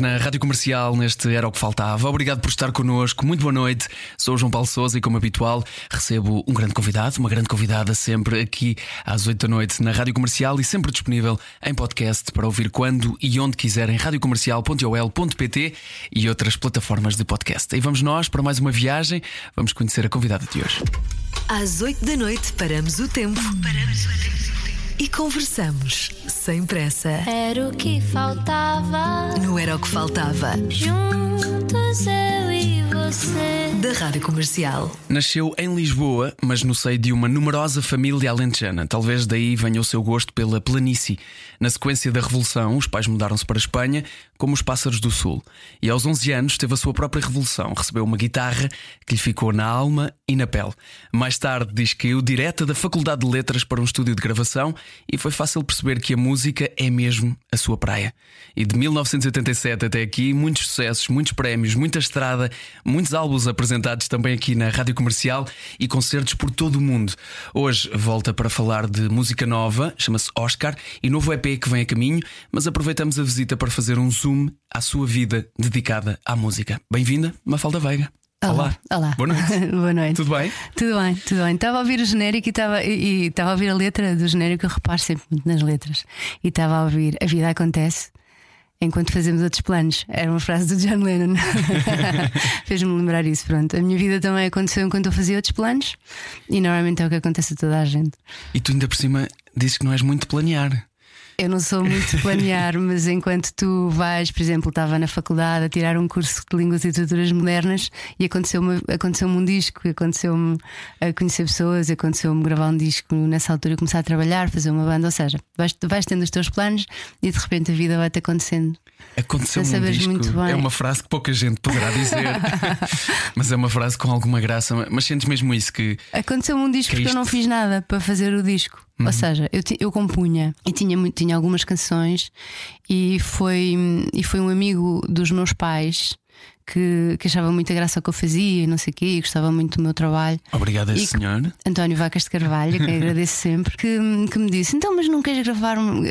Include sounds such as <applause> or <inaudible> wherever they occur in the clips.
Na Rádio Comercial, neste Era o que Faltava. Obrigado por estar connosco. Muito boa noite. Sou o João Paulo Souza e, como habitual, recebo um grande convidado, uma grande convidada, sempre aqui às 8 da noite na Rádio Comercial e sempre disponível em podcast para ouvir quando e onde quiser em radiocomercial.ol.pt e outras plataformas de podcast. E vamos nós para mais uma viagem. Vamos conhecer a convidada de hoje. Às 8 da noite paramos o tempo. Paramos o tempo. E conversamos sem pressa. Era o que faltava. Não era o que faltava. Juntos eu e você. Da Rádio Comercial. Nasceu em Lisboa, mas no seio de uma numerosa família alentejana. Talvez daí venha o seu gosto pela planície. Na sequência da Revolução, os pais mudaram-se para a Espanha, como os pássaros do Sul. E aos 11 anos teve a sua própria revolução. Recebeu uma guitarra que lhe ficou na alma e na pele. Mais tarde diz que caiu direta da Faculdade de Letras para um estúdio de gravação e foi fácil perceber que a música é mesmo a sua praia. E de 1987 até aqui, muitos sucessos, muitos prémios, muita estrada, muitos álbuns apresentados também aqui na Rádio Comercial e concertos por todo o mundo. Hoje volta para falar de música nova, chama-se Oscar, e novo EP que vem a caminho, mas aproveitamos a visita para fazer um zoom à sua vida dedicada à música. Bem-vinda, Mafalda Veiga. Olá. Olá. Boa noite. <laughs> Boa noite. Tudo bem? Tudo bem, tudo bem. Estava a ouvir o genérico e estava, e, estava a ouvir a letra do genérico, eu reparo sempre muito nas letras. E estava a ouvir A vida acontece enquanto fazemos outros planos. Era uma frase do John Lennon. <laughs> <laughs> Fez-me lembrar isso. Pronto. A minha vida também aconteceu enquanto eu fazia outros planos e normalmente é o que acontece a toda a gente. E tu ainda por cima dizes que não és muito planear. Eu não sou muito planear, <laughs> mas enquanto tu vais, por exemplo, estava na faculdade a tirar um curso de línguas e literaturas modernas e aconteceu-me aconteceu um disco, aconteceu-me a conhecer pessoas, aconteceu-me gravar um disco nessa altura, começar a trabalhar, fazer uma banda, ou seja, vais, vais tendo os teus planos e de repente a vida vai-te acontecendo. Aconteceu um disco. muito bem. É uma frase que pouca gente poderá dizer, <laughs> mas é uma frase com alguma graça. Mas sentes mesmo isso que Aconteceu-me um disco porque eu não fiz nada para fazer o disco. Uhum. Ou seja, eu, eu compunha e tinha, muito- tinha algumas canções e foi, e foi um amigo dos meus pais que, que achava muita graça ao que eu fazia e não sei o quê, e gostava muito do meu trabalho. Obrigado, E que- senhor. António Vacas de Carvalho, que <laughs> agradeço sempre, que, que me disse: Então, mas não queres gravar? um-"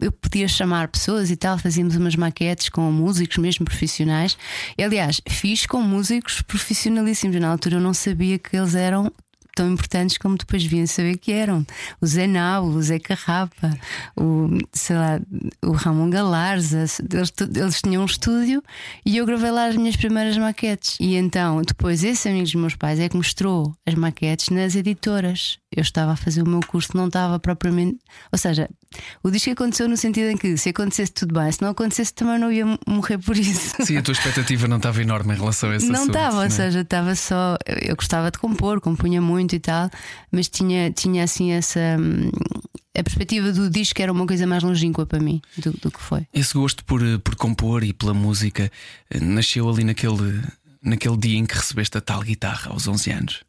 Eu podia chamar pessoas e tal, fazíamos umas maquetes com músicos mesmo profissionais. E, aliás, fiz com músicos profissionalíssimos. Na altura eu não sabia que eles eram. Tão importantes como depois vinha saber que eram o Zé Nau, o Zé Carrapa, o, sei lá, o Ramon Galarza. Eles, eles tinham um estúdio e eu gravei lá as minhas primeiras maquetes. E então, depois, esse amigo dos meus pais é que mostrou as maquetes nas editoras. Eu estava a fazer o meu curso, não estava propriamente. Ou seja, o disco aconteceu no sentido em que se acontecesse tudo bem, se não acontecesse também não ia morrer por isso. Sim, a tua expectativa não estava enorme em relação a esse Não estava, não é? ou seja, estava só. Eu gostava de compor, compunha muito e tal, mas tinha, tinha assim essa. hum, A perspectiva do disco era uma coisa mais longínqua para mim do, do que foi. Esse gosto por, eh, por compor e pela música eh, nasceu ali naquele, naquele dia em que recebeste a tal guitarra, aos 11 anos.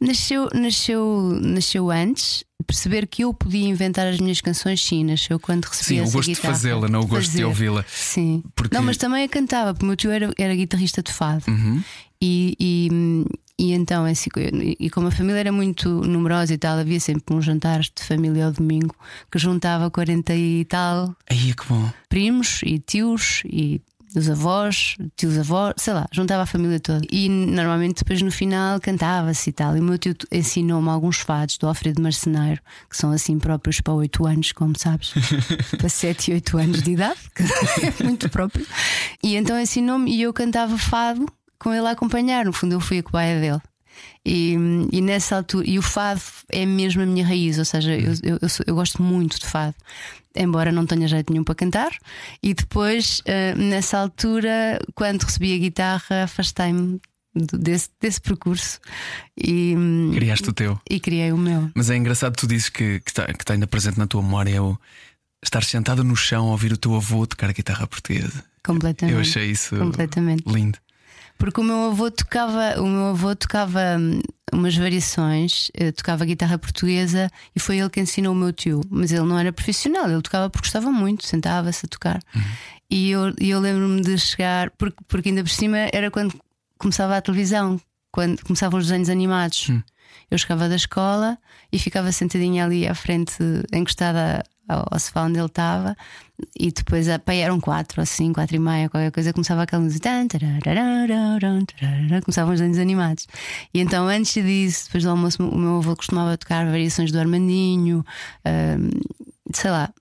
Nasceu, nasceu, nasceu antes, perceber que eu podia inventar as minhas canções, sim, nasceu quando recebi Sim, o gosto de guitarra. fazê-la, não o gosto de Fazer. ouvi-la. Sim. Porque- Não, mas também a cantava, porque o meu tio era, era guitarrista de fado. Uhum. E, e, e então, é assim, e como a família era muito numerosa e tal, havia sempre uns jantares de família ao domingo que juntava 40 e tal Aí é que bom. primos e tios e os avós, tios avós, sei lá, juntava a família toda. E normalmente depois no final cantava-se e tal. E o meu tio ensinou-me alguns fados do Alfredo Marceneiro, que são assim próprios para 8 anos, como sabes, <laughs> para 7 e 8 anos de idade, que é muito próprio. E então ensinou-me e eu cantava fado com ele a acompanhar. No fundo, eu fui a cobaia dele. E, e nessa altura, e o fado é mesmo a minha raiz, ou seja, eu, eu, eu, sou- eu gosto muito de fado, embora não tenha jeito nenhum para cantar. E depois, eh, nessa altura, quando recebi a guitarra, afastei-me desse, desse percurso e, Criaste o teu. e criei o meu. Mas é engraçado, tu dizes que, que, está, que está ainda presente na tua memória é o estar sentada no chão a ouvir o teu avô tocar a guitarra portuguesa. Completamente. Eu achei isso Completamente. lindo. Porque o meu avô tocava, o meu avô tocava hum, umas variações, eh, tocava guitarra portuguesa e foi ele que ensinou o meu tio. Mas ele não era profissional, ele tocava porque gostava muito, sentava-se a tocar. Uhum. E eu, eu lembro-me de chegar, porque, porque ainda por cima era quando começava a televisão, quando começavam os desenhos animados. Uhum. Eu chegava da escola e ficava sentadinha ali à frente, encostada ao, ao sofá onde ele estava, e depois pá, eram quatro, assim, quatro e meia, qualquer coisa, começava aquela música, começavam os desenhos animados. E então, antes disso, depois do almoço, o meu avô costumava tocar variações do Armandinho, sei lá,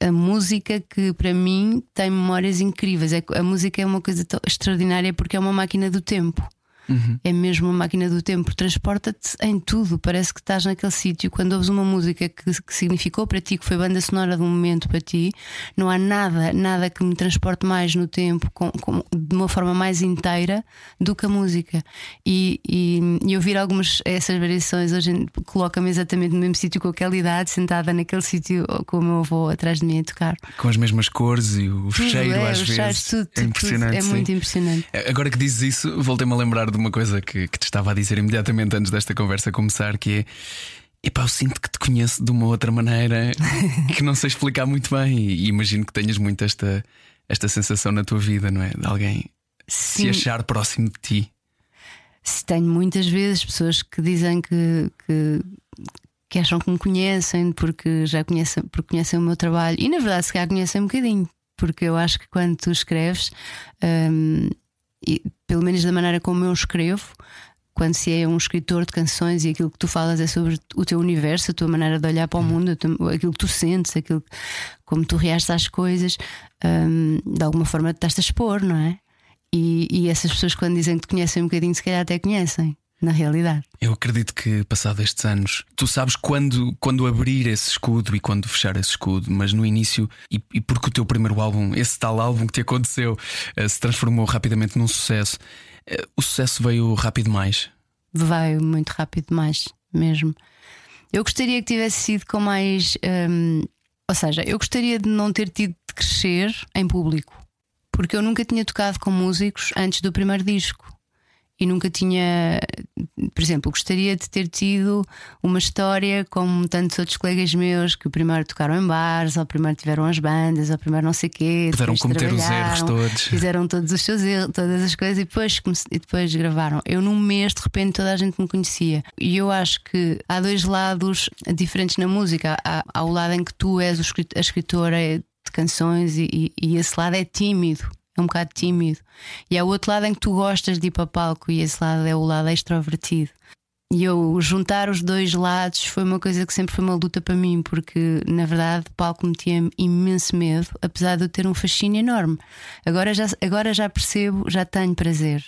a música que para mim tem memórias incríveis. É a música é uma coisa extraordinária porque é uma máquina do tempo. Uhum. É mesmo uma máquina do tempo, transporta-te em tudo. Parece que estás naquele sítio. Quando ouves uma música que, que, significou para ti, que foi banda sonora de um momento para ti, não há nada, nada que me transporte mais no tempo com, com, de uma forma mais inteira do que a música. E, e, e ouvir algumas essas variações hoje coloca-me exatamente no mesmo sítio com aquela idade, sentada naquele sítio com o meu avô atrás de mim a tocar. Com as mesmas cores e o tudo cheiro, é, às vezes. Tudo, é impressionante. Tudo, é muito impressionante. Agora que dizes isso, voltei-me a lembrar de uma coisa que, que te estava a dizer imediatamente antes desta conversa começar, que é. Epá, eu sinto que te conheço de uma outra maneira <laughs> que não sei explicar muito bem. E imagino que tenhas muito esta, esta sensação na tua vida, não é? De alguém Sim. se achar próximo de ti. Tenho muitas vezes pessoas que dizem que, que, que acham que me conhecem porque já conhecem, porque conhecem o meu trabalho. E na verdade, se calhar conhecem um bocadinho, porque eu acho que quando tu escreves. Hum, e, pelo menos da maneira como eu escrevo, quando se é um escritor de canções e aquilo que tu falas é sobre o teu universo, a tua maneira de olhar para o uhum. mundo, aquilo que tu sentes, aquilo como tu reages às coisas, um, de alguma forma estás a expor, não é? E, e, essas pessoas, quando dizem que te conhecem um bocadinho, se calhar até conhecem. Na realidade, eu acredito que, passado estes anos, tu sabes quando, quando abrir esse escudo e quando fechar esse escudo, mas no início, e, e porque o teu primeiro álbum, esse tal álbum que te aconteceu, uh, se transformou rapidamente num sucesso, uh, o sucesso veio rápido mais? Veio muito rápido mais, mesmo. Eu gostaria que tivesse sido com mais. Um, ou seja, eu gostaria de não ter tido de crescer em público, porque eu nunca tinha tocado com músicos antes do primeiro disco e nunca tinha, por exemplo, gostaria de ter tido uma história como tantos outros colegas meus que o primeiro tocaram em bares, ou primeiro tiveram as bandas, ou primeiro não sei o quê. Puderam cometer os erros todos. Fizeram todos os seus erros, todas as coisas e depois, e depois gravaram. Eu, num mês, de repente, toda a gente me conhecia. E eu acho que há dois lados diferentes na música. Há, há o lado em que tu és a escritora de canções e, e, e esse lado é tímido é um bocado tímido. E há o outro lado em que tu gostas de ir para palco e esse lado é o lado extrovertido. E eu juntar os dois lados foi uma coisa que sempre foi uma luta para mim, porque na verdade palco me tinha imenso medo, apesar de eu ter um fascínio enorme. Agora já, agora já percebo, já tenho prazer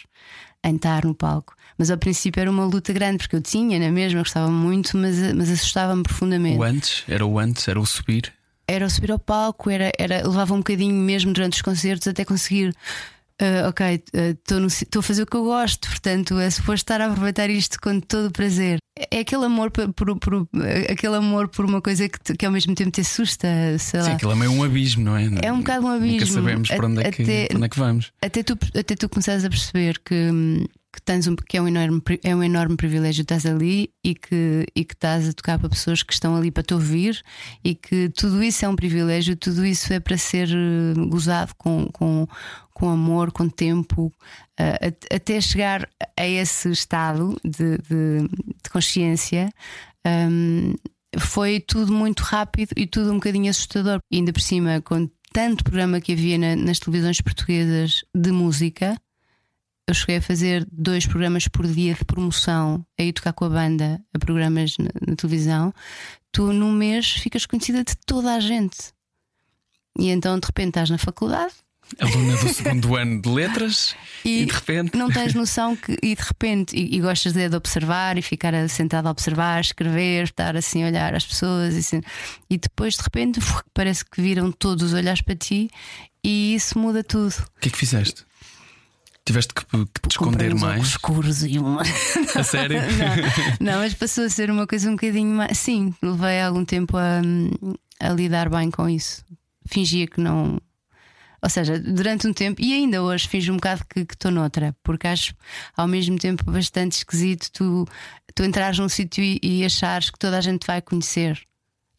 em estar no palco. Mas ao princípio era uma luta grande, porque eu tinha na mesma, gostava muito, mas, mas assustava-me profundamente. O antes? Era o antes? Era o subir? Era subir ao palco, era, era, levava um bocadinho mesmo durante os concertos até conseguir. Uh, ok, estou uh, a fazer o que eu gosto, portanto é suposto estar a aproveitar isto com todo o prazer. É aquele amor por, por, por aquele amor por uma coisa que, que ao mesmo tempo te assusta. Sei Sim, lá. aquilo é meio um abismo, não é? É um bocado um abismo. Nunca sabemos para onde, é que, até, onde é que vamos. Até tu, até tu começares a perceber que, hum, que tens um, que é um enorme, é um enorme privilégio estás ali e que, e que estás a tocar para pessoas que estão ali para te ouvir e que tudo isso é um privilégio, tudo isso é para ser eh, gozado com, com, com amor, com tempo, uh, até chegar a esse estado de, de, de consciência. Um, foi tudo muito rápido e tudo um bocadinho assustador. E ainda por cima, com tanto programa que havia na, nas televisões portuguesas de música, eu cheguei a fazer dois programas por dia de promoção, a ir tocar com a banda a programas na, na televisão. Tu, num mês, ficas conhecida de toda a gente. E então, de repente, estás na faculdade. Aluna do segundo ano de letras e, e, de repente. Não tens noção que, e de repente, e, e gostas de, de, observar e ficar sentado a observar, escrever, estar assim a olhar as pessoas e, assim, e depois de repente <laughs> parece que viram todos os olhares para ti e isso muda tudo. O que é que fizeste? Tiveste que, que te esconder mais? escuros e uma. <laughs> A sério? <laughs> não, não, mas passou a ser uma coisa um bocadinho mais. Sim, levei algum tempo a, a lidar bem com isso. Fingia que não. Ou seja, durante um tempo, e ainda hoje fiz um bocado que estou noutra, porque acho ao mesmo tempo bastante esquisito tu, tu entrares num sítio e, e achares que toda a gente vai conhecer.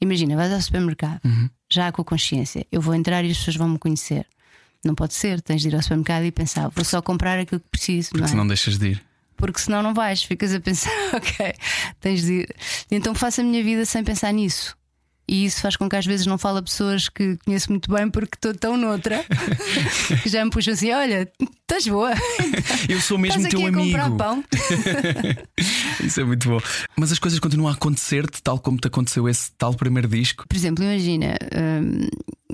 Imagina, vais ao supermercado, Uhum. já com a consciência, eu vou entrar e as pessoas vão me conhecer. Não pode ser, tens de ir ao supermercado e pensar, vou só comprar aquilo que preciso. Porque não é? senão deixas de ir. porque senão não vais, ficas a pensar, <laughs> ok, tens de ir. Então faço a minha vida sem pensar nisso. E isso faz com que às vezes não fale a pessoas que conheço muito bem porque estou tão noutra <laughs> que já me puxam assim: olha, estás boa. <laughs> Eu sou mesmo teu a comprar amigo. pão. Isso é muito bom. Mas as coisas continuam a acontecer-te tal como te aconteceu esse tal primeiro disco. Por exemplo, imagina, hum,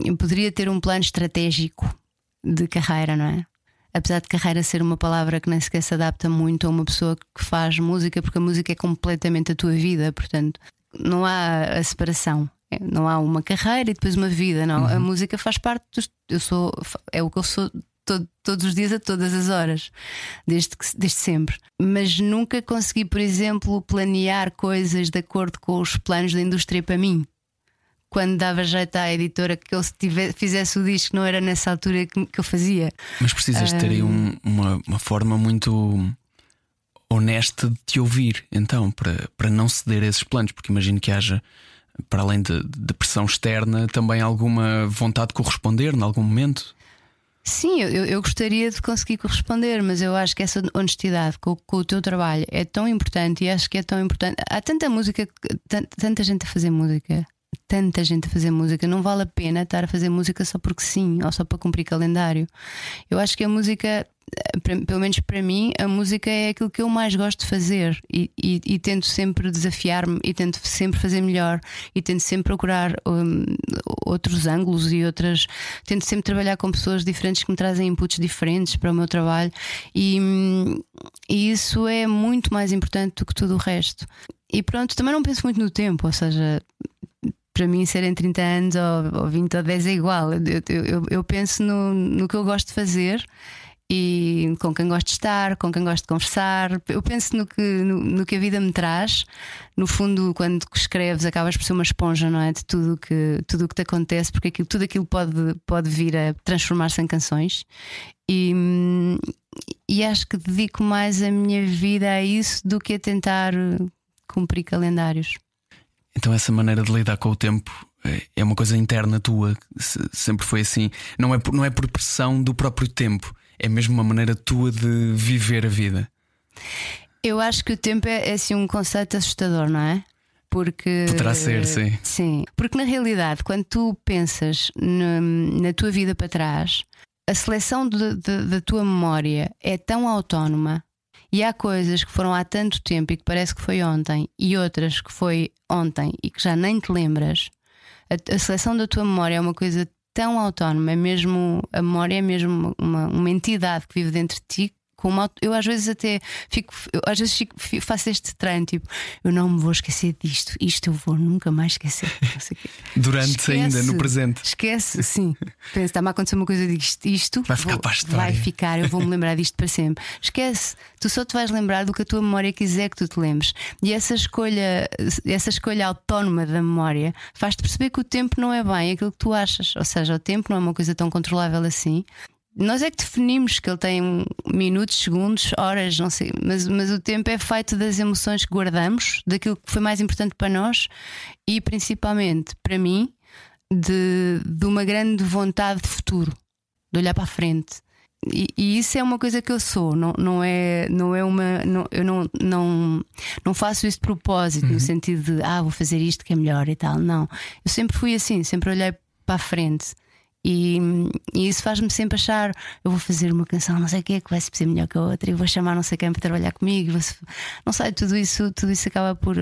eu poderia ter um plano estratégico de carreira, não é? Apesar de carreira ser uma palavra que nem sequer se adapta muito a uma pessoa que faz música, porque a música é completamente a tua vida, portanto, não há a separação. É, Não há uma carreira e depois uma vida, não. A música faz parte dos. Eu sou. É o que eu sou todo- todos os dias, a todas as horas, desde, que, desde sempre. Mas nunca consegui, por exemplo, planear coisas de acordo com os planos da indústria para mim quando dava jeito à editora que eu se tive- fizesse o disco, não era nessa altura que, que eu fazia. Mas precisas ter aí um- uma, uma forma muito honesta de te ouvir, então, para, para não ceder a esses planos, porque imagino que haja, para além de, de pressão externa, também alguma vontade de corresponder em algum momento. Sim, eu, eu- gostaria de conseguir corresponder, mas eu acho que essa honestidade com, com o teu trabalho é tão importante e acho que é tão importante. Há tanta música, tan- tanta gente a fazer música, tanta gente a fazer música, não vale a pena estar a fazer música só porque sim, ou só para cumprir calendário. Eu acho que a música, eh, pelo menos para mim, a música é aquilo que eu mais gosto de fazer e, e- e tento sempre desafiar-me e tento sempre fazer melhor e tento sempre procurar hum, outros ângulos e outras. Tento sempre trabalhar com pessoas diferentes que me trazem inputs diferentes para o meu trabalho e, hum, e isso é muito mais importante do que tudo o resto. E pronto, também não penso muito no tempo, ou seja, para mim serem 30 anos ou, ou 20 ou 10 é igual. Eu, eu- eu- penso no, no que eu gosto de fazer e com quem gosto de estar, com quem gosto de conversar. Eu penso no que, no, no que a vida me traz. No fundo, quando escreves, acabas por ser uma esponja, não é? De tudo que, tudo que te acontece, porque aquilo, tudo aquilo pode, pode vir a transformar-se em canções. E, e acho que dedico mais a minha vida a isso do que a tentar cumprir calendários. Então, essa maneira de lidar com o tempo é- é uma coisa interna tua, se- sempre foi assim. Não é por, não é por pressão do próprio tempo, é mesmo uma maneira tua de viver a vida. Eu acho que o tempo é, é assim um conceito assustador, não é? Porque. Poderá ser, sim. Sim. Porque na realidade, quando tu pensas na, na tua vida para trás, a seleção de- de- da tua memória é tão autónoma e há coisas que foram há tanto tempo e que parece que foi ontem, e outras que foi ontem e que já nem te lembras. A, a seleção da tua memória é uma coisa tão autónoma, é mesmo a memória é mesmo uma, uma entidade que vive dentro de ti. Com uma, eu às vezes até fico, às vezes fico- fi- faço este treino, tipo, eu não me vou esquecer disto, isto eu vou nunca mais esquecer. <laughs> Durante Esquece. ainda, no presente. Esquece, sim. Pensa, está-me a acontecer uma coisa, digo isto, isto Vai ficar vou- para a história. Vai ficar, eu vou-me lembrar disto para sempre. Esquece, tu só te vais lembrar do que a tua memória quiser que tu te lembres. E essa escolha, essa escolha autónoma da memória faz-te perceber que o tempo não é bem aquilo que tu achas. Ou seja, o tempo não é uma coisa tão controlável assim. Nós é que definimos que ele tem minutos, segundos, horas, não sei, mas, mas o tempo é feito das emoções que guardamos, daquilo que foi mais importante para nós e principalmente para mim, de, de uma grande vontade de futuro, de olhar para a frente. E, e isso é uma coisa que eu sou, não, não é, não é uma. Não, eu não, não, não faço isso de propósito, no sentido de ah, vou fazer isto que é melhor e tal. Não. Eu sempre fui assim, sempre olhei para a frente. E, e isso faz-me sempre achar: eu vou fazer uma canção, não sei o que, que vai ser melhor que a outra, e vou chamar não sei quem para trabalhar comigo. Não sei, tudo isso, tudo isso acaba por,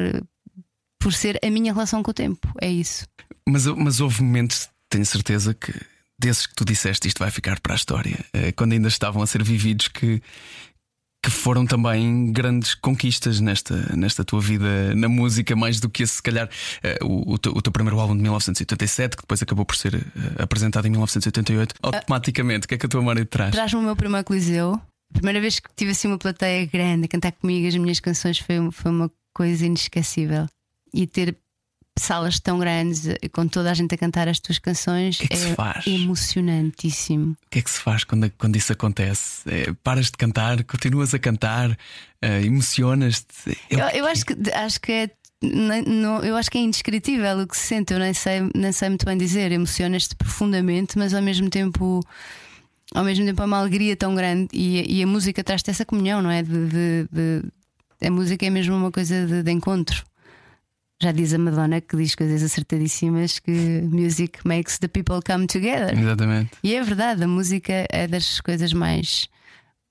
por ser a minha relação com o tempo. É isso. Mas, mas houve momentos, tenho certeza que desses que tu disseste isto vai ficar para a história, eh, quando ainda estavam a ser vividos, que, que foram também grandes conquistas nesta, nesta tua vida na música, mais do que esse, se calhar, eh, o, o teu, o teu primeiro álbum de 1987, que depois acabou por ser eh, apresentado em 1988. Automaticamente, o que é que a tua memória te traz? Traz-me o meu primeiro Coliseu. A primeira vez que tive assim uma plateia grande a cantar comigo as minhas canções foi, foi uma coisa inesquecível. E ter salas tão grandes, com toda a gente a cantar as tuas canções, que é, que se faz? emocionantíssimo. O que é que se faz quando, quando isso acontece? É, paras de cantar, continuas a cantar, uh, emocionas-te. Eu, eu acho que acho que é não, eu acho que é indescritível o que se sente, eu nem sei, nem sei muito bem dizer. Emocionas-te profundamente, mas ao mesmo tempo ao mesmo tempo é uma alegria tão grande e, e a música traz-te essa comunhão, não é? De, de, de, a música é mesmo uma coisa de, encontro. Já diz a Madonna que diz coisas acertadíssimas que music makes the people come together. Exatamente. E é verdade, a música é das coisas mais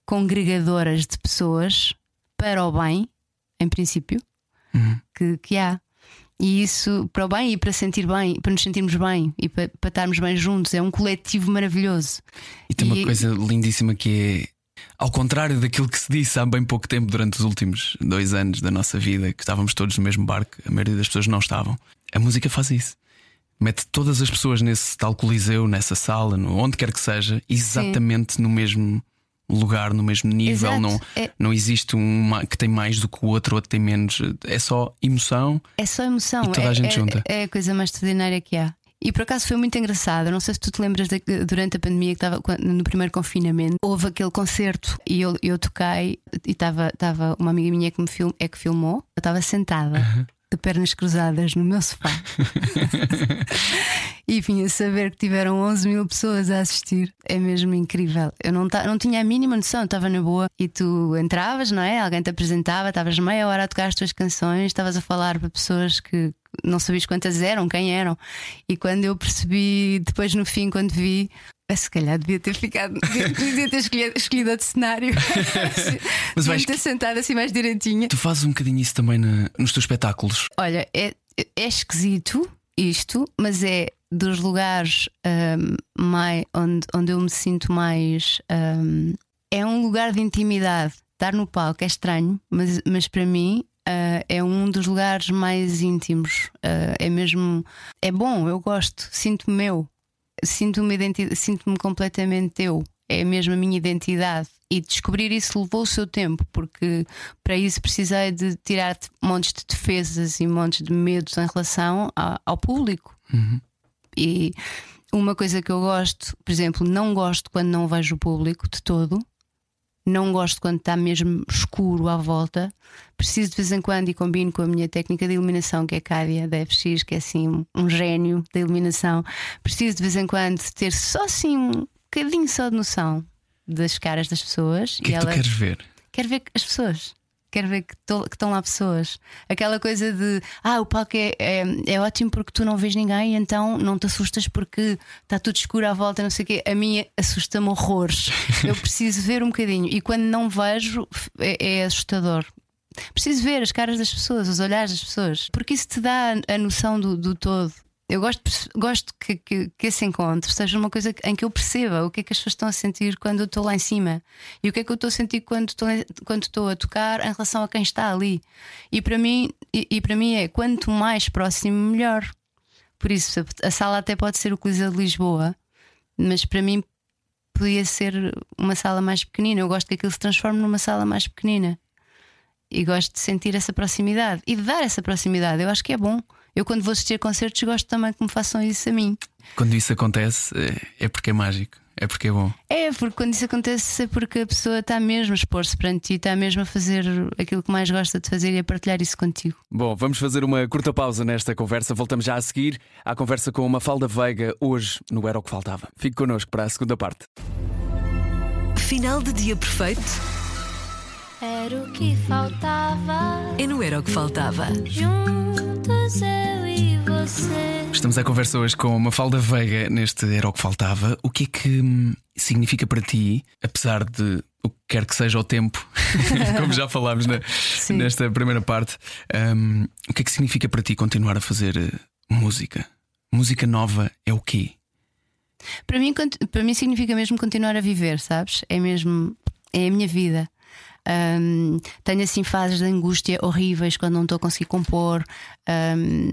congregadoras de pessoas para o bem, em princípio, uhum. que, que há. E isso para o bem e para sentir bem, para nos sentirmos bem e para, para estarmos bem juntos. É um coletivo maravilhoso. E tem e... uma coisa lindíssima que é. Ao contrário daquilo que se disse há bem pouco tempo, durante os últimos dois anos da nossa vida, que estávamos todos no mesmo barco, a maioria das pessoas não estavam. A música faz isso. Mete todas as pessoas nesse tal coliseu, nessa sala, onde quer que seja, exatamente Sim. no mesmo lugar, no mesmo nível. Não, é... não existe um que tem mais do que o outro, outro tem menos. É só emoção. É só emoção. E toda é, a gente é, junta. É a coisa mais extraordinária que há. E por acaso foi muito engraçado. Não sei se tu te lembras de, durante a pandemia que estava no primeiro confinamento, houve aquele concerto e eu, eu toquei e estava uma amiga minha que me film, é que filmou. Eu estava sentada. Uhum de pernas cruzadas no meu sofá. <laughs> e vim a saber que tiveram 11 mil pessoas a assistir. É mesmo incrível. Eu não, não tinha a mínima noção, estava na boa. E tu entravas, não é? Alguém te apresentava, estavas meia hora a tocar as tuas canções, estavas a falar para pessoas que não sabias quantas eram, quem eram. E quando eu percebi, depois no fim, quando vi, se calhar devia ter ficado, devia <laughs> ter escolhido, escolhido outro cenário. <laughs> Mas vais ter sentado assim mais direitinha. Tu fazes um bocadinho isso também na, nos teus espetáculos. Olha, é, é esquisito isto, mas é dos lugares um, mais, onde, onde eu me sinto mais. Um, é um lugar de intimidade. Estar no palco é estranho, mas, mas para mim Uh, é um dos lugares mais íntimos. Uh, é mesmo. É bom, eu gosto, sinto-me meu sinto-me sinto completamente eu. É mesmo a minha identidade. E descobrir isso levou o seu tempo, porque para isso precisei de tirar montes de defesas e montes de medos em relação ao, ao público. Uhum. E uma coisa que eu gosto, por exemplo, não gosto quando não vejo o público de todo. Não gosto quando está mesmo escuro à volta. Preciso de vez em quando e combino com a minha técnica de iluminação, que é a Cádia da FX, que é assim um gênio da iluminação. Preciso de vez em quando ter só assim um bocadinho só de noção das caras das pessoas. O que, é que tu queres ver? Quero ver as pessoas quero ver que estão lá pessoas. Aquela coisa de ah, o palco é, é, é, ótimo porque tu não vês ninguém, então não te assustas porque está tudo escuro à volta, não sei o quê. A mim assusta-me horrores. <laughs> Eu preciso ver um bocadinho e quando não vejo é, é assustador. Preciso ver as caras das pessoas, os olhares das pessoas, porque isso te dá a noção do, do todo. Eu gosto, gosto que, que, que, esse encontro seja uma coisa em que eu perceba o que é que as pessoas estão a sentir quando eu estou lá em cima e o que é que eu estou a sentir quando estou, quando estou a tocar em relação a quem está ali. E para mim, e, e para mim é quanto mais próximo, melhor. Por isso, a sala até pode ser o Coliseu de Lisboa, mas para mim podia ser uma sala mais pequenina. Eu gosto que aquilo se transforme numa sala mais pequenina e gosto de sentir essa proximidade e de dar essa proximidade. Eu acho que é bom. Eu, quando vou assistir a concertos, gosto também que me façam isso a mim. Quando isso acontece, é, é porque é mágico. É porque é bom. É, porque quando isso acontece é porque a pessoa está mesmo a expor-se perante ti, está mesmo a fazer aquilo que mais gosta de fazer e a partilhar isso contigo. Bom, vamos fazer uma curta pausa nesta conversa. Voltamos já a seguir à conversa com uma Falda Veiga, hoje no Era o que Faltava. Fique connosco para a segunda parte. Final de dia perfeito. Era o que faltava. E não era o que faltava. Juntos eu e você. Estamos a conversa hoje com uma falda Veiga neste Era o que Faltava. O que é que hum, significa para ti, apesar de o que quer que seja o tempo, <laughs> como já falámos na, nesta primeira parte, um, o que é que significa para ti continuar a fazer eh, música? Música nova é o quê? Para mim, para mim significa mesmo continuar a viver, sabes? É mesmo. É a minha vida. Um, tenho assim fases de angústia horríveis quando não estou a conseguir compor. Um,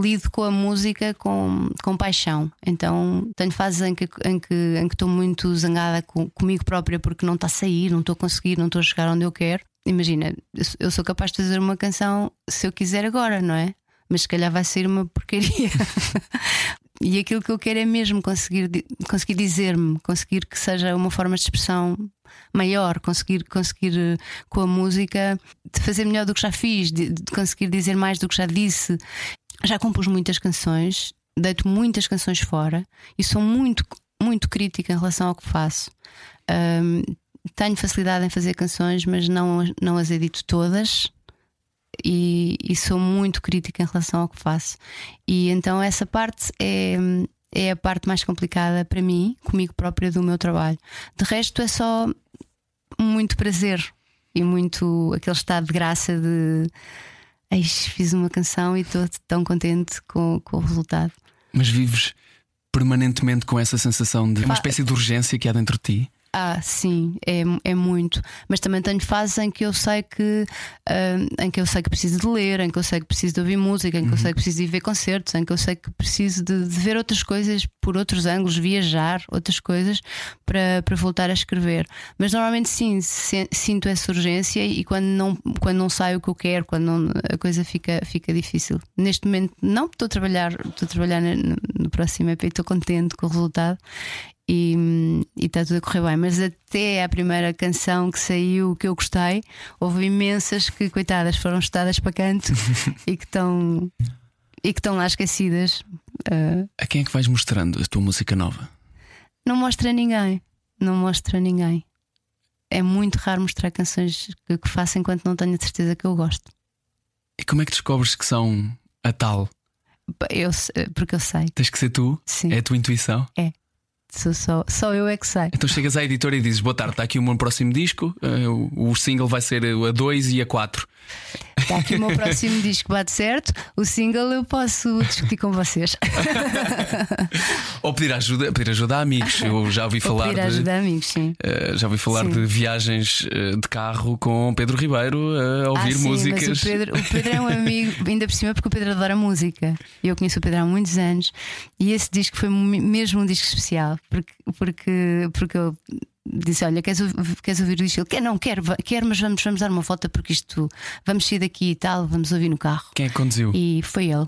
lido com a música com, com paixão. Então tenho fases em que, em que, em que estou muito zangada com, comigo própria porque não está a sair, não estou a conseguir, não estou a chegar onde eu quero. Imagina, eu sou capaz de fazer uma canção se eu quiser agora, não é? mas se calhar vai sair uma porcaria. <laughs> e aquilo que eu quero é mesmo conseguir, conseguir dizer-me, conseguir que seja uma forma de expressão maior, conseguir, conseguir eh, com a música de fazer melhor do que já fiz, de, de conseguir dizer mais do que já disse. Já compus muitas canções, deito muitas canções fora e sou muito, muito crítica em relação ao que faço. Um, tenho facilidade em fazer canções, mas não, não as edito todas. E, e, sou muito crítica em relação ao que faço. E então essa parte é, é a parte mais complicada para mim, comigo própria, do meu trabalho. De resto, é só muito prazer e muito aquele estado de graça de Eis, fiz uma canção e estou tão contente com, com o resultado. Mas vives permanentemente com essa sensação de uma espécie de urgência que há dentro de ti? Ah, sim, é, é muito. Mas também tenho fases em que eu sei que uh, em que eu sei que preciso de ler, em que eu sei que preciso de ouvir música, em que uhum. eu sei que preciso de ver concertos, em que eu sei que preciso de, de, ver outras coisas por outros ângulos, viajar, outras coisas para, para voltar a escrever. Mas normalmente sim, se, sinto essa urgência e quando não, quando não sai o que eu quero, quando não, a coisa fica, fica difícil. Neste momento não, estou a trabalhar, estou a trabalhar no, no próximo EP, estou contente com o resultado e, e está tudo a correr bem. Mas até a primeira canção que saiu que eu gostei, houve imensas que, coitadas, foram estadas para canto <laughs> e que estão e que estão lá esquecidas. Uh, a quem é que vais mostrando a tua música nova? Não mostra a ninguém. Não mostra a ninguém. É muito raro mostrar canções que, que faço enquanto não tenho a certeza que eu gosto. E como é que descobres que são a tal? Eu, porque eu sei. Tens que ser tu? Sim. É a tua intuição? É. Sou só, só eu é que sei. Então chegas à editora e dizes: Boa tarde, está aqui o meu próximo disco. Uh, o, o single vai ser a 2 e a 4. Está aqui o meu próximo <laughs> disco, bate certo. O single eu posso discutir com vocês. <laughs> Ou pedir ajuda, pedir ajuda a amigos. Eu já ouvi falar. pedir ajuda a amigos, sim. Uh, já ouvi falar sim. de viagens uh, de carro com Pedro Ribeiro uh, a ouvir ah, sim, músicas. Mas o, Pedro, o Pedro é um amigo, <laughs> ainda por cima, porque o Pedro adora música. Eu conheço o Pedro há muitos anos e esse disco foi mesmo um disco especial, porque, porque, porque eu disse: Olha, queres, queres ouvir isto? Ele quer, não, quero, quero, mas vamos, vamos dar uma volta porque isto vamos sair daqui e tal, vamos ouvir no carro. Quem é que conduziu? E foi ele.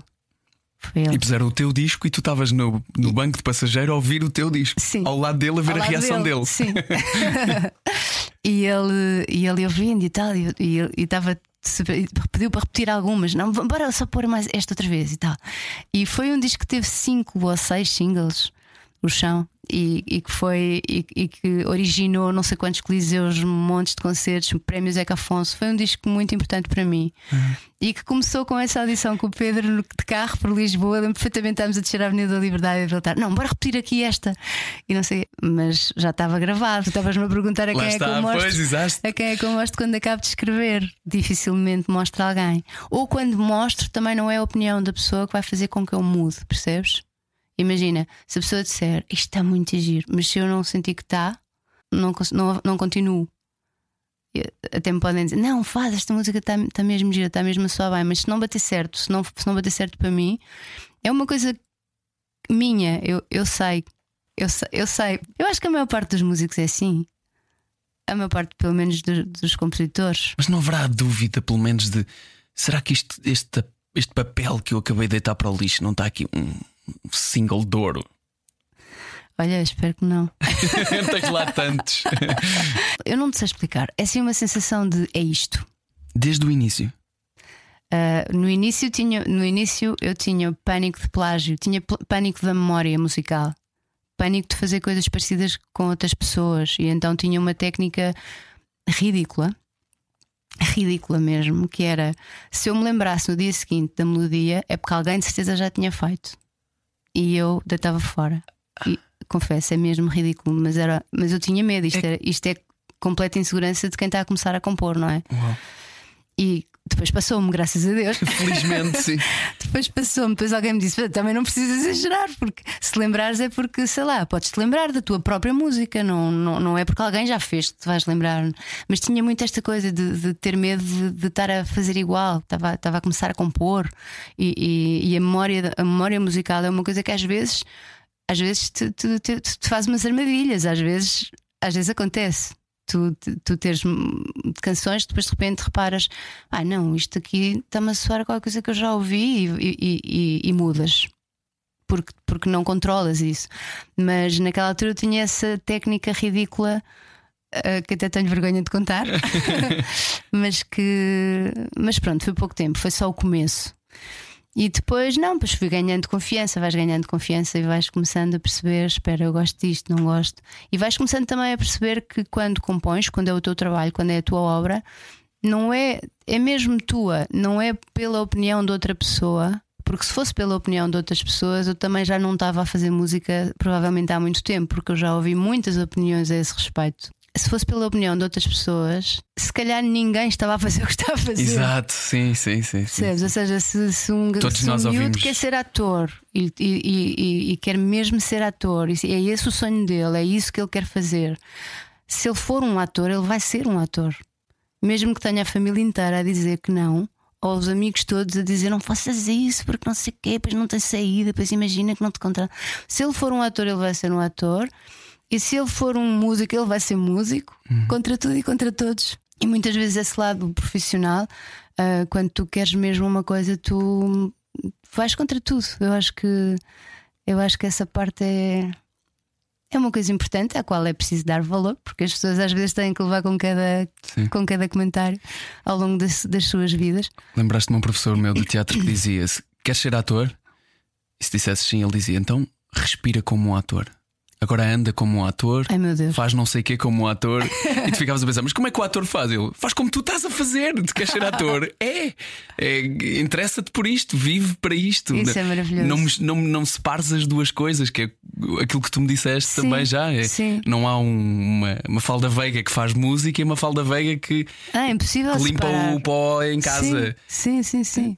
Foi ele. E puseram o teu disco e tu estavas no, no e... banco de passageiro a ouvir o teu disco. Sim. Ao lado dele a ver Ao a reação dele. dele. Sim. <laughs> <laughs> e ele, e ele ouvindo e tal, e estava pediu para repetir algumas, não, bora só pôr mais esta outra vez e tal. E foi um disco que teve cinco ou seis singles o chão e, e que foi e, e, que originou não sei quantos coliseus, montes de concertos, prémios Zeca Afonso. Foi um disco muito importante para mim uhum. e que começou com essa audição com o Pedro de carro por Lisboa. Lembro perfeitamente estávamos a descer a Avenida da Liberdade e voltar. Não, bora repetir aqui esta e não sei, mas já estava gravado. Estavas-me a perguntar a quem, é que eu mostro, pois, a quem é que eu mostro quando acabo de escrever. Dificilmente mostro a alguém, ou quando mostro, também não é a opinião da pessoa que vai fazer com que eu mude, percebes? Imagina, se a pessoa disser isto está muito a giro, mas se eu não sentir que está, não, não, não continuo. Até me podem dizer, não, faz, esta música está tá mesmo gira, está mesmo a soar bem, mas se não bater certo, se não, se não bater certo para mim, é uma coisa minha, eu, eu sei, eu, eu sei. Eu acho que a maior parte dos músicos é assim. A maior parte, pelo menos, dos, compositores. Mas não haverá dúvida, pelo menos, de será que isto, este, este papel que eu acabei de deitar para o lixo não está aqui um single de ouro? Olha, espero que não. <laughs> Tens lá tantos. <laughs> eu não te sei explicar. É assim uma sensação de é isto. Desde o início. Uh, no início tinha, no início eu tinha pânico de plágio, tinha pânico da memória musical, pânico de fazer coisas parecidas com outras pessoas e então tinha uma técnica ridícula, ridícula mesmo, que era se eu me lembrasse no dia seguinte da melodia é porque alguém de certeza já tinha feito e eu deitava fora. E confesso, é mesmo ridículo, mas, era, mas eu tinha medo. Isto, é... isto é completa insegurança de quem está a começar a compor, não é? Uau. E depois passou-me, graças a Deus. <laughs> Felizmente, sim. <laughs> depois passou-me, depois alguém me disse: também não precisas exagerar, porque se lembrares é porque, sei lá, podes-te lembrar da tua própria música, não, não, não é porque alguém já fez que te vais lembrar. Mas tinha muito esta coisa de, de ter medo de, de, estar a fazer igual, estava, estava a começar a compor e, e, e, a, memória, a memória musical é uma coisa que às vezes, às vezes te, te, te, te faz umas armadilhas, às vezes, às vezes acontece. Tu, tu teres canções, depois de repente reparas, ah, não, isto aqui está-me a soar qualquer coisa que eu já ouvi e, e, e, e mudas porque, porque não controlas isso. Mas naquela altura eu tinha essa técnica ridícula uh, que até tenho vergonha de contar, <laughs> <laughs> mas que. Mas pronto, foi pouco tempo, foi só o começo. E depois, não, depois fui ganhando confiança, vais ganhando confiança e vais começando a perceber: espera, eu gosto disto, não gosto. E vais começando também a perceber que quando compões, quando é o teu trabalho, quando é a tua obra, não é, é mesmo tua, não é pela opinião de outra pessoa, porque se fosse pela opinião de outras pessoas, eu também já não estava a fazer música, provavelmente há muito tempo, porque eu já ouvi muitas opiniões a esse respeito. Se fosse pela opinião de outras pessoas, se calhar ninguém estava a fazer o que estava a fazer. Exato, sim, sim, sim. sim, Ou seja, se, se um, Todos se um nós miúdo ouvimos. quer ser ator e, e, e, e quer mesmo ser ator, e é esse o sonho dele, é isso que ele quer fazer. Se ele for um ator, ele vai ser um ator. Mesmo que tenha a família inteira a dizer que não, ou os amigos todos a dizer não faças isso porque não sei o quê, depois não tem saída, depois imagina que não te contrata. Se ele for um ator, ele vai ser um ator, e se ele for um músico, ele vai ser músico, contra tudo e contra todos. E muitas vezes esse lado profissional, ah, quando tu queres mesmo uma coisa, tu vais contra tudo. Eu acho que eu acho que essa parte é é uma coisa importante à qual é preciso dar valor, porque as pessoas às vezes têm que levar com cada, Sim. com cada comentário ao longo das, das suas vidas. Lembraste-me um professor meu do teatro que dizia: se queres ser ator? E se dissesse sim, ele dizia: então respira como um ator. Agora anda como um ator, Ai faz não sei o que como um ator, e tu ficavas a pensar, mas como é que o ator faz? Ele faz como tu estás a fazer, tu queres ser ator. É, é interessa-te por isto, vive para isto. Isso é maravilhoso. Não, não, não separes as duas coisas, que é aquilo que tu me disseste Sim, também já. É, sim. Não há um- uma, uma falda veiga que faz música e uma falda veiga que, Ah, é que limpa separar. o pó em casa. Sim, sim, sim. sim.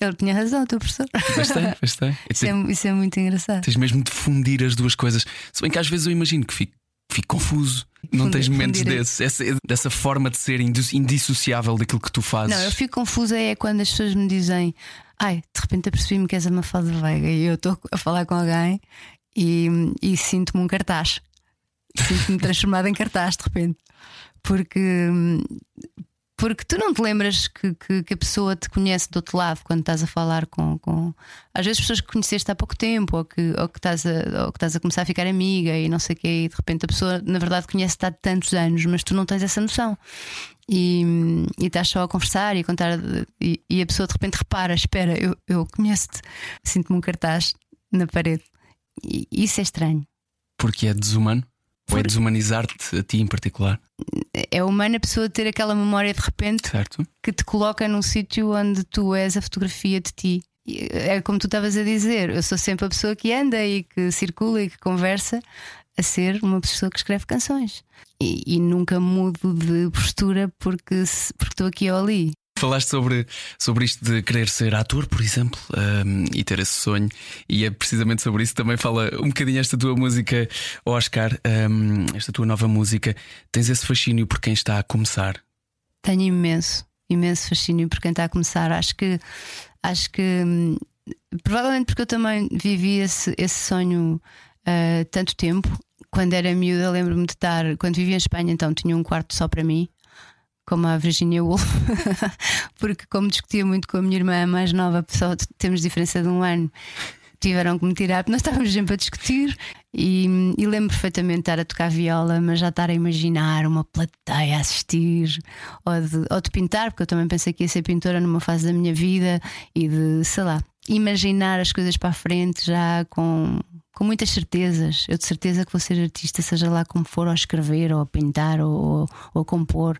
Ele tinha razão, o teu professor. Bastante, bastante. <laughs> Isso é, isso é muito engraçado. Tens mesmo de fundir as duas coisas. Se bem que às vezes eu imagino que fico, fico confuso. Não Fundir- tens momentos fundir- desses, essa- dessa forma de ser indis- indissociável daquilo que tu fazes. Não, eu fico confusa é quando as pessoas me dizem Ai, de repente apercebi-me que és uma falda veiga e eu estou a falar com alguém e, e sinto-me um cartaz. Sinto-me <laughs> transformada em cartaz de repente. Porque, porque tu não te lembras que, que, que a pessoa te conhece do outro lado quando estás a falar com. com... Às vezes pessoas que conheceste há pouco tempo ou que, ou, que estás a, ou que estás a começar a ficar amiga e não sei o quê, e de repente a pessoa na verdade conhece-te há tantos anos, mas tu não tens essa noção e, e estás só a conversar e a contar e, e a pessoa de repente repara, espera, eu, eu conheço-te, sinto-me um cartaz na parede. E isso é estranho. Porque é desumano. Ou é Por- desumanizar-te a ti em particular, É humano a pessoa ter aquela memória de repente certo? que te coloca num sítio onde tu és a fotografia de ti. É como tu estavas a dizer, eu sou sempre a pessoa que anda e que circula e que conversa a ser uma pessoa que escreve canções. E, e nunca mudo de postura porque, porque estou aqui ou ali. Falaste sobre, sobre isto de querer ser ator, por exemplo, hum, e ter esse sonho, e é precisamente sobre isso que também fala um bocadinho esta tua música, Oscar, hum, esta tua nova música. Tens esse fascínio por quem está a começar. Tenho imenso, imenso fascínio por quem está a começar. Acho que, acho que hum, provavelmente porque eu também vivi esse, esse sonho ah, tanto tempo. Quando era miúda, lembro-me de estar, quando vivia em Espanha, então tinha um quarto só para mim, como a Virginia Woolf, <laughs> porque, como discutia muito com a minha irmã mais nova, só temos diferença de um ano. Tiveram que me tirar, porque nós estávamos sempre a discutir e, e lembro perfeitamente de estar a tocar viola, mas já estar a imaginar uma plateia a assistir ou de, ou de pintar, porque eu também pensei que ia ser pintora numa fase da minha vida e de, sei lá, imaginar as coisas para a frente já com, com muitas certezas. Eu de certeza que vou ser artista, seja lá como for, ou escrever, ou pintar, ou, ou, ou compor.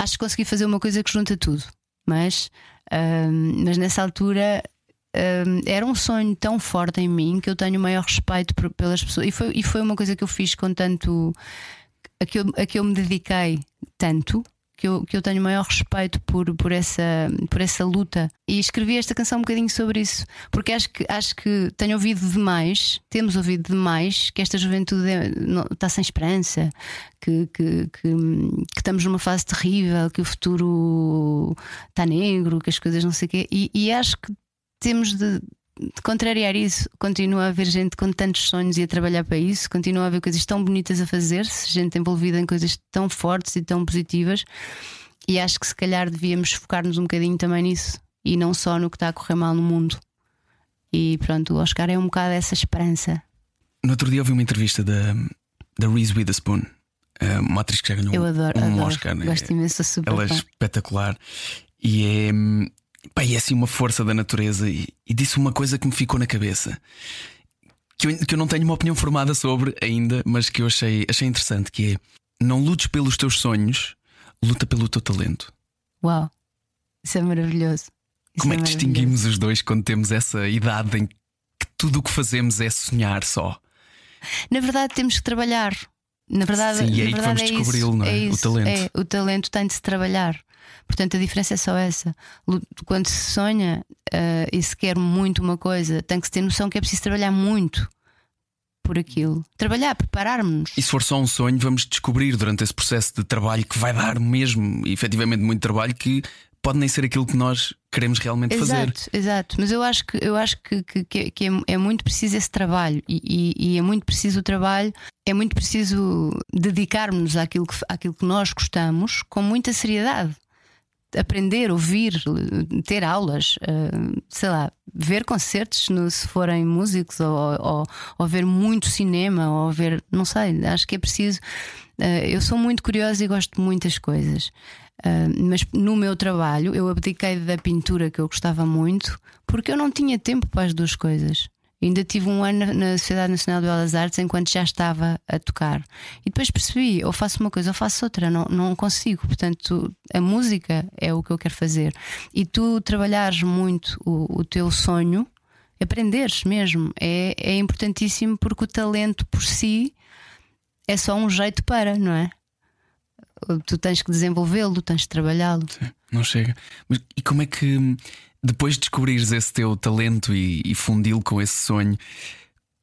Acho que consegui fazer uma coisa que junta tudo, mas, hum, mas nessa altura hum, era um sonho tão forte em mim que eu tenho o maior respeito por- pelas pessoas. E foi, e foi uma coisa que eu fiz com tanto. a que eu, a que eu me dediquei tanto. Que eu, que eu tenho maior respeito por, por, essa, por essa luta. E escrevi esta canção um bocadinho sobre isso, porque acho que, acho que tenho ouvido demais, temos ouvido demais que esta juventude é- não- está sem esperança, que, que, que, que estamos numa fase terrível, que o futuro está negro, que as coisas não sei o quê. E, e acho que temos de, contrariar isso, continua a haver gente com tantos sonhos e a trabalhar para isso, continua a haver coisas tão bonitas a fazer-se, gente envolvida em coisas tão fortes e tão positivas. E acho que se calhar devíamos focar-nos um bocadinho também nisso e não só no que está a correr mal no mundo. E pronto, o Oscar é um bocado essa esperança. No outro dia ouvi uma entrevista da, da Reese Witherspoon, eh, uma atriz que já ganhou Eu adoro, um adoro. Oscar. né? Gosto imenso, sou super Ela é espetacular e é, hum, pá, e é assim uma força da natureza. E, e disse uma coisa que me ficou na cabeça. Que eu, que eu não tenho uma opinião formada sobre ainda, mas que eu achei, achei interessante: que é não lutes pelos teus sonhos, luta pelo teu talento. Uau, isso é maravilhoso. Isso Como é que maravilhoso. distinguimos os dois quando temos essa idade em que tudo o que fazemos é sonhar só? Na verdade, temos que trabalhar. Na verdade, Sim, e é aí que vamos é descobri-lo, não é? é O isso, talento. é, o talento tem de se trabalhar. Portanto, a diferença é só essa. Quando se sonha eh, e se quer muito uma coisa, tem que se ter noção que é preciso trabalhar muito por aquilo. Trabalhar, preparar-nos. E se for só um sonho, vamos descobrir durante esse processo de trabalho que vai dar mesmo, efetivamente, muito trabalho que pode nem ser aquilo que nós queremos realmente fazer. Exato, exato. Mas eu acho que, eu acho que, que, que é- é, muito preciso esse trabalho e, e- e é muito preciso o trabalho, é muito preciso dedicarmos àquilo que, àquilo que nós gostamos com muita seriedade. Aprender, ouvir, ter aulas, eh, sei lá, ver concertos se forem músicos, ou, ou, ou ver muito cinema, ou ver, não sei, acho que é preciso. eh, eu sou muito curiosa e gosto de muitas coisas. Uh, mas no meu trabalho eu abdiquei da pintura que eu gostava muito porque eu não tinha tempo para as duas coisas. Ainda tive um ano na- na Sociedade Nacional de Belas Artes enquanto já estava a tocar. E depois percebi: ou faço uma coisa ou faço outra, não, não consigo. Portanto, a música é o que eu quero fazer. E tu trabalhares muito o, o teu sonho, aprenderes mesmo, é, é importantíssimo porque o talento por si é só um jeito para, não é? Tu tens que desenvolvê-lo, tens de trabalhá-lo. Não chega. Mas e como é que depois de descobrires esse teu talento e, e fundi-lo com esse sonho,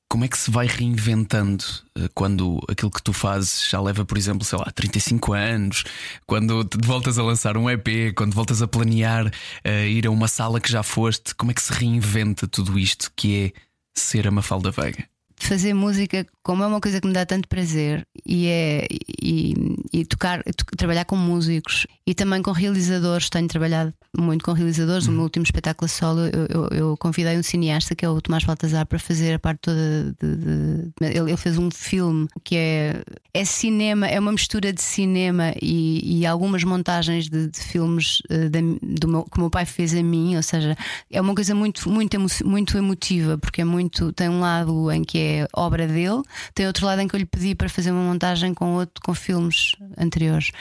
como é que se vai reinventando eh, quando aquilo que tu fazes já leva, por exemplo, sei lá, 35 anos, quando te voltas a lançar um EP, quando voltas a planear eh, ir a uma sala que já foste, como é que se reinventa tudo isto que é ser a Mafalda Veiga? Fazer música, como é uma coisa que me dá tanto prazer, e é e, e tocar, to- trabalhar com músicos e também com realizadores. Tenho trabalhado muito com realizadores. No meu último espetáculo solo, eu, eu- eu convidei um cineasta que é o Tomás Baltazar para fazer a parte toda de. de- ele, ele fez um filme que é, é cinema, é uma mistura de cinema e, e algumas montagens de, de filmes eh, do meu, que o meu pai fez a mim, ou seja, é uma coisa muito, muito, emo- muito emotiva, porque é muito. Tem um lado em que é obra dele, tem outro lado em que eu lhe pedi para fazer uma montagem com outro com filmes anteriores.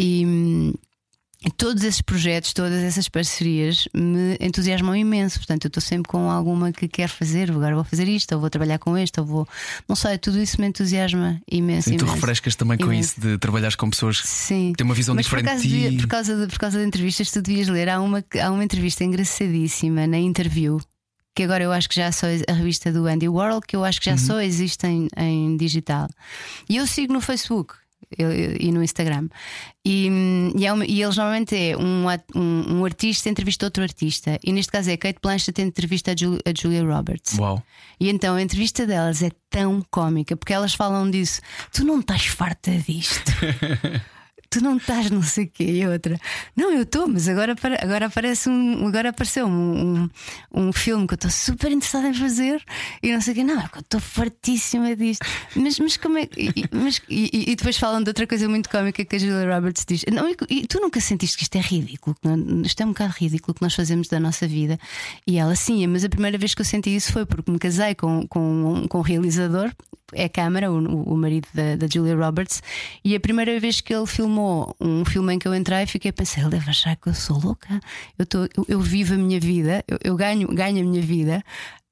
E. Todos esses projetos, todas essas parcerias me entusiasmam imenso. Portanto, eu estou sempre com alguma que quero fazer. Agora vou fazer isto, ou vou trabalhar com este, ou vou. Não sei, tudo isso me entusiasma imenso. Sim, tu refrescas também com Imenso. isso de trabalhares com pessoas que Sim. têm uma visão Mas por, diferente acaso de ti. devia- por, causa de, por causa de entrevistas, tu devias ler. Há uma, há uma entrevista engraçadíssima na interview. Que agora eu acho que já só a revista do Andy Warhol, que eu acho que já Uhum. só existe em, em digital. E eu sigo no Facebook eu- eu- e no Instagram. E, e, é uma- e eles normalmente é um, um, um artista entrevista outro artista. E neste caso é Kate Blanchett entrevista a, Ju- a Julia Roberts. Uau. E então a entrevista delas é tão cómica porque elas falam disso. Tu não estás farta disto. <laughs> tu não estás não sei o quê. E outra, não, eu estou, mas agora, agora aparece um. Agora apareceu um, um, um filme que eu estou super interessada em fazer e não sei o quê. Não, é eu estou fartíssima disto. Mas, mas como é. E, mas, e, e- depois falam de outra coisa muito cómica que a Julia Roberts diz. Não, e, e tu nunca sentiste que isto é ridículo? isto é um bocado ridículo que nós fazemos da nossa vida. E ela, sim, mas a primeira vez que eu senti isso foi porque me casei com, com, com um realizador, é Câmara, o, o marido da, da Julia Roberts, e a primeira vez que ele filmou um filme em que eu entrei, fiquei a pensar: ele deve achar que eu sou louca. Eu, tô, eu, eu vivo a minha vida, eu, eu ganho, ganho a minha vida.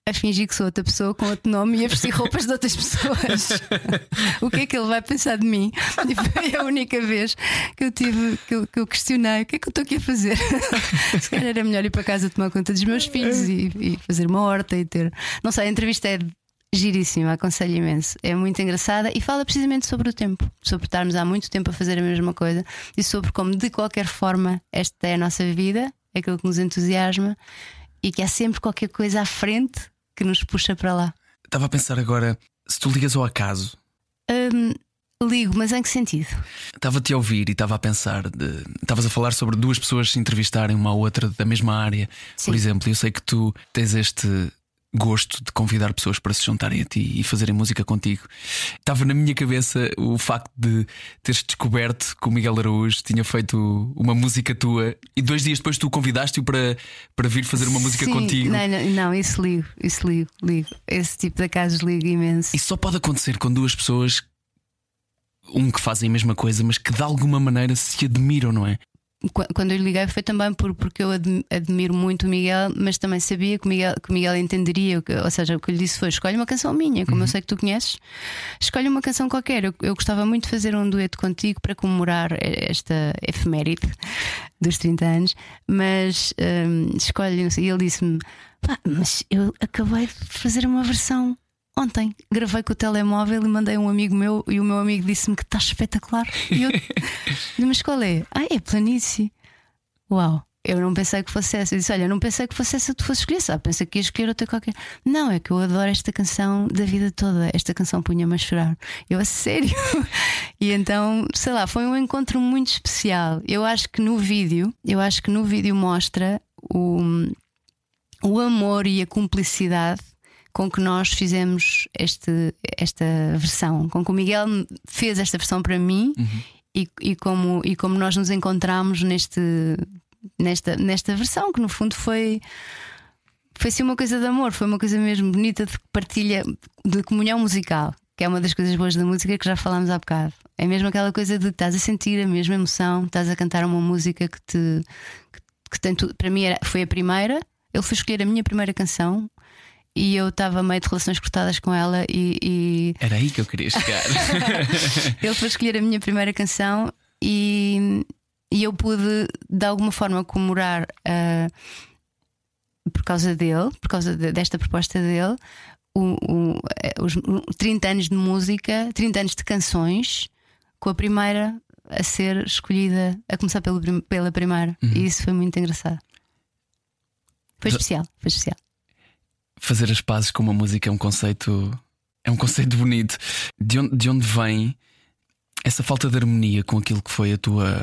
A fingir que sou outra pessoa com outro nome e a vestir roupas de outras pessoas. <laughs> o que é que ele vai pensar de mim? <laughs> E foi a única vez que eu tive que eu, que eu questionei: o que é que eu estou aqui a fazer? <laughs> Se calhar era melhor ir para casa tomar conta dos meus filhos e, e fazer uma horta e ter. Não sei, a entrevista é giríssima, aconselho imenso. É muito engraçada e fala precisamente sobre o tempo, sobre estarmos há muito tempo a fazer a mesma coisa e sobre como, de qualquer forma, esta é a nossa vida, é aquilo que nos entusiasma e que há sempre qualquer coisa à frente que nos puxa para lá. Estava a pensar agora, se tu ligas ao acaso, Hum, ligo, mas em que sentido? estava-te a ouvir e estava a pensar, estavas a falar sobre duas pessoas se entrevistarem uma à outra da mesma área, Sim. por exemplo. Eu sei que tu tens este gosto de convidar pessoas para se juntarem a ti e fazerem música contigo. Estava na minha cabeça o facto de teres descoberto que o Miguel Araújo tinha feito uma música tua e dois dias depois tu convidaste-o para, para vir fazer uma música Sim, contigo. Não, não, não, isso ligo, isso ligo, ligo. Esse tipo de acasos ligo imenso. Isso só pode acontecer com duas pessoas, um que fazem a mesma coisa, mas que de alguma maneira se admiram, não é? Qu- Quando eu lhe liguei foi também por, porque eu admi- admiro muito o Miguel, mas também sabia que o Miguel, que o Miguel entenderia. Ou seja, o que eu lhe disse foi: escolhe uma canção minha, como eu sei que tu conheces, escolhe uma canção qualquer. Eu, eu gostava muito de fazer um dueto contigo para comemorar esta efeméride dos 30 anos, mas hum, escolhe. E ele disse-me: "Pá, mas eu acabei de fazer uma versão. Ontem gravei com o telemóvel e mandei um amigo meu e o meu amigo disse-me que está espetacular. E eu <laughs> mas qual é? Ah, é planície. Uau, eu não pensei que fosse essa. Eu disse: Olha, não pensei que fosse essa que tu fosse escolher, sabe? Pensei que ia escolher outra qualquer. Não, é que eu adoro esta canção da vida toda. Esta canção punha-me a chorar. Eu, a sério. <laughs> E então, sei lá, foi um encontro muito especial. Eu acho que no vídeo, eu acho que no vídeo mostra o, o amor e a cumplicidade com que nós fizemos este, esta versão, com que o Miguel fez esta versão para mim e, e como, e como nós nos encontramos neste, nesta, nesta versão, que no fundo foi. Foi assim uma coisa de amor, foi uma coisa mesmo bonita de partilha, de comunhão musical, que é uma das coisas boas da música que já falámos há bocado. É mesmo aquela coisa de estás a sentir a mesma emoção, estás a cantar uma música que te. que, que tem tudo. Para mim era, foi a primeira, ele foi escolher a minha primeira canção e eu estava meio de relações cortadas com ela e- e Era aí que eu queria chegar. <laughs> ele foi escolher a minha primeira canção e, e eu pude de alguma forma comemorar ah, por causa dele, por causa de- desta proposta dele, o- o- eh, os 30 anos de música, 30 anos de canções, com a primeira a ser escolhida, a começar pelo, pela primeira. E isso foi muito engraçado. Foi especial, foi especial. Fazer as pazes com uma música é um conceito. É um conceito <laughs> bonito. De onde, de onde vem essa falta de harmonia com aquilo que foi a tua.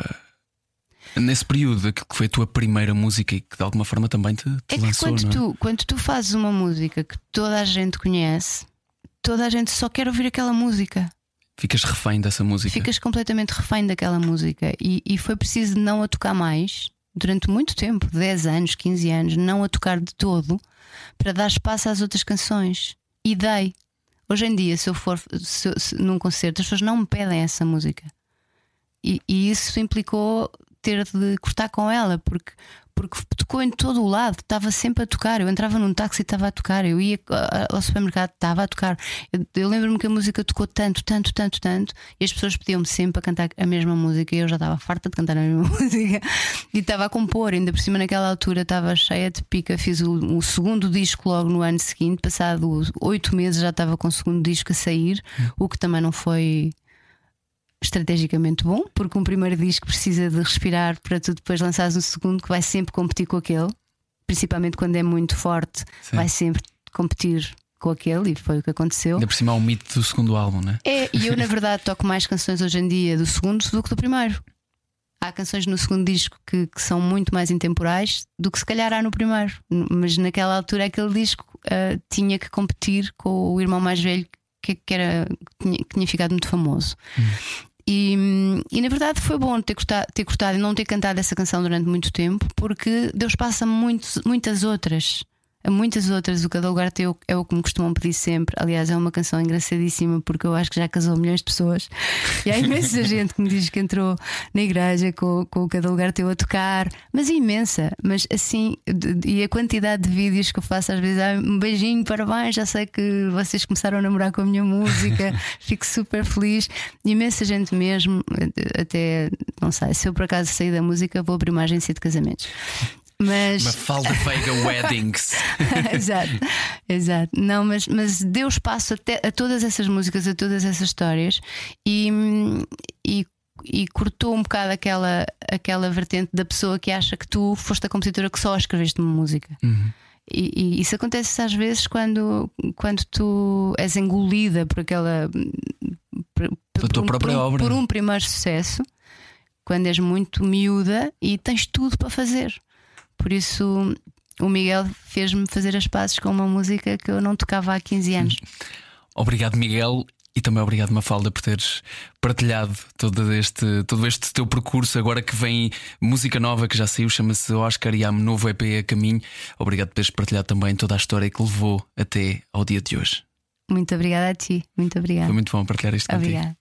Nesse período, aquilo que foi a tua primeira música e que de alguma forma também te, te É que lançou, quando, não é? tu, quando tu fazes uma música que toda a gente conhece, toda a gente só quer ouvir aquela música. Ficas refém dessa música. Ficas completamente refém daquela música. E, e foi preciso não a tocar mais durante muito tempo 10 anos, 15 anos não a tocar de todo para dar espaço às outras canções. E dei. Hoje em dia, se eu for se se- num concerto, as pessoas não me pedem essa música. E, e isso implicou ter de cortar com ela, porque, porque tocou em todo o lado, estava sempre a tocar. Eu entrava num táxi e estava a tocar, eu ia ah, ao supermercado, estava a tocar. Eu, eu lembro-me que a música tocou tanto, tanto, tanto, tanto, e as pessoas pediam-me sempre a cantar a mesma música, e eu já estava farta de cantar a mesma <laughs> música, e estava a compor, ainda por cima naquela altura estava cheia de pica. Fiz o, o segundo disco logo no ano seguinte, passado oito meses já estava com o segundo disco a sair, o que também não foi estrategicamente bom, porque um primeiro disco precisa de respirar para tu depois lançares um segundo que vai sempre competir com aquele, principalmente quando é muito forte, Sim. vai sempre competir com aquele, e foi o que aconteceu. Ainda por cima há um mito do segundo álbum, não é? É, e eu na <laughs> verdade toco mais canções hoje em dia do segundo do que do primeiro. Há canções no segundo disco que, que são muito mais intemporais do que se calhar há no primeiro. Mas naquela altura aquele disco ah, tinha que competir com o irmão mais velho que, que era, que tinha, que tinha ficado muito famoso. E, e na verdade foi bom ter cortado, ter cortado e não ter cantado essa canção durante muito tempo, porque Deus passa muitos, muitas outras. A muitas outras, o Cada Lugar Teu é o que me costumam pedir sempre. Aliás, é uma canção engraçadíssima porque eu acho que já casou milhões de pessoas. E há imensa <laughs> gente que me diz que entrou na igreja com, com o Cada Lugar Teu a tocar, mas é imensa. Mas assim, e a quantidade de vídeos que eu faço às vezes, ah, um beijinho, parabéns, já sei que vocês começaram a namorar com a minha música, <laughs> fico super feliz. Imensa gente mesmo, até, não sei, se eu por acaso sair da música, vou abrir uma agência de casamentos. Mas. Mafalda Veiga Weddings. <laughs> exato, exato. Não, mas, mas deu espaço até a todas essas músicas, a todas essas histórias e, e, e cortou um bocado aquela, aquela vertente da pessoa que acha que tu foste a compositora que só escreveste uma música. E, e, isso acontece às vezes quando, quando tu és engolida por aquela. Por, por, tua própria por, obra. por um primeiro sucesso, quando és muito miúda e tens tudo para fazer. Por isso, o Miguel fez-me fazer as pazes com uma música que eu não tocava há 15 anos. <laughs> Obrigado, Miguel. E também obrigado, Mafalda, por teres partilhado todo este, todo este teu percurso. Agora que vem música nova que já saiu, chama-se Oscar e há um novo EP a caminho. Obrigado por teres partilhado também toda a história que levou até ao dia de hoje. Muito obrigada a ti. Muito obrigada. Foi muito bom partilhar isto contigo. Obrigada.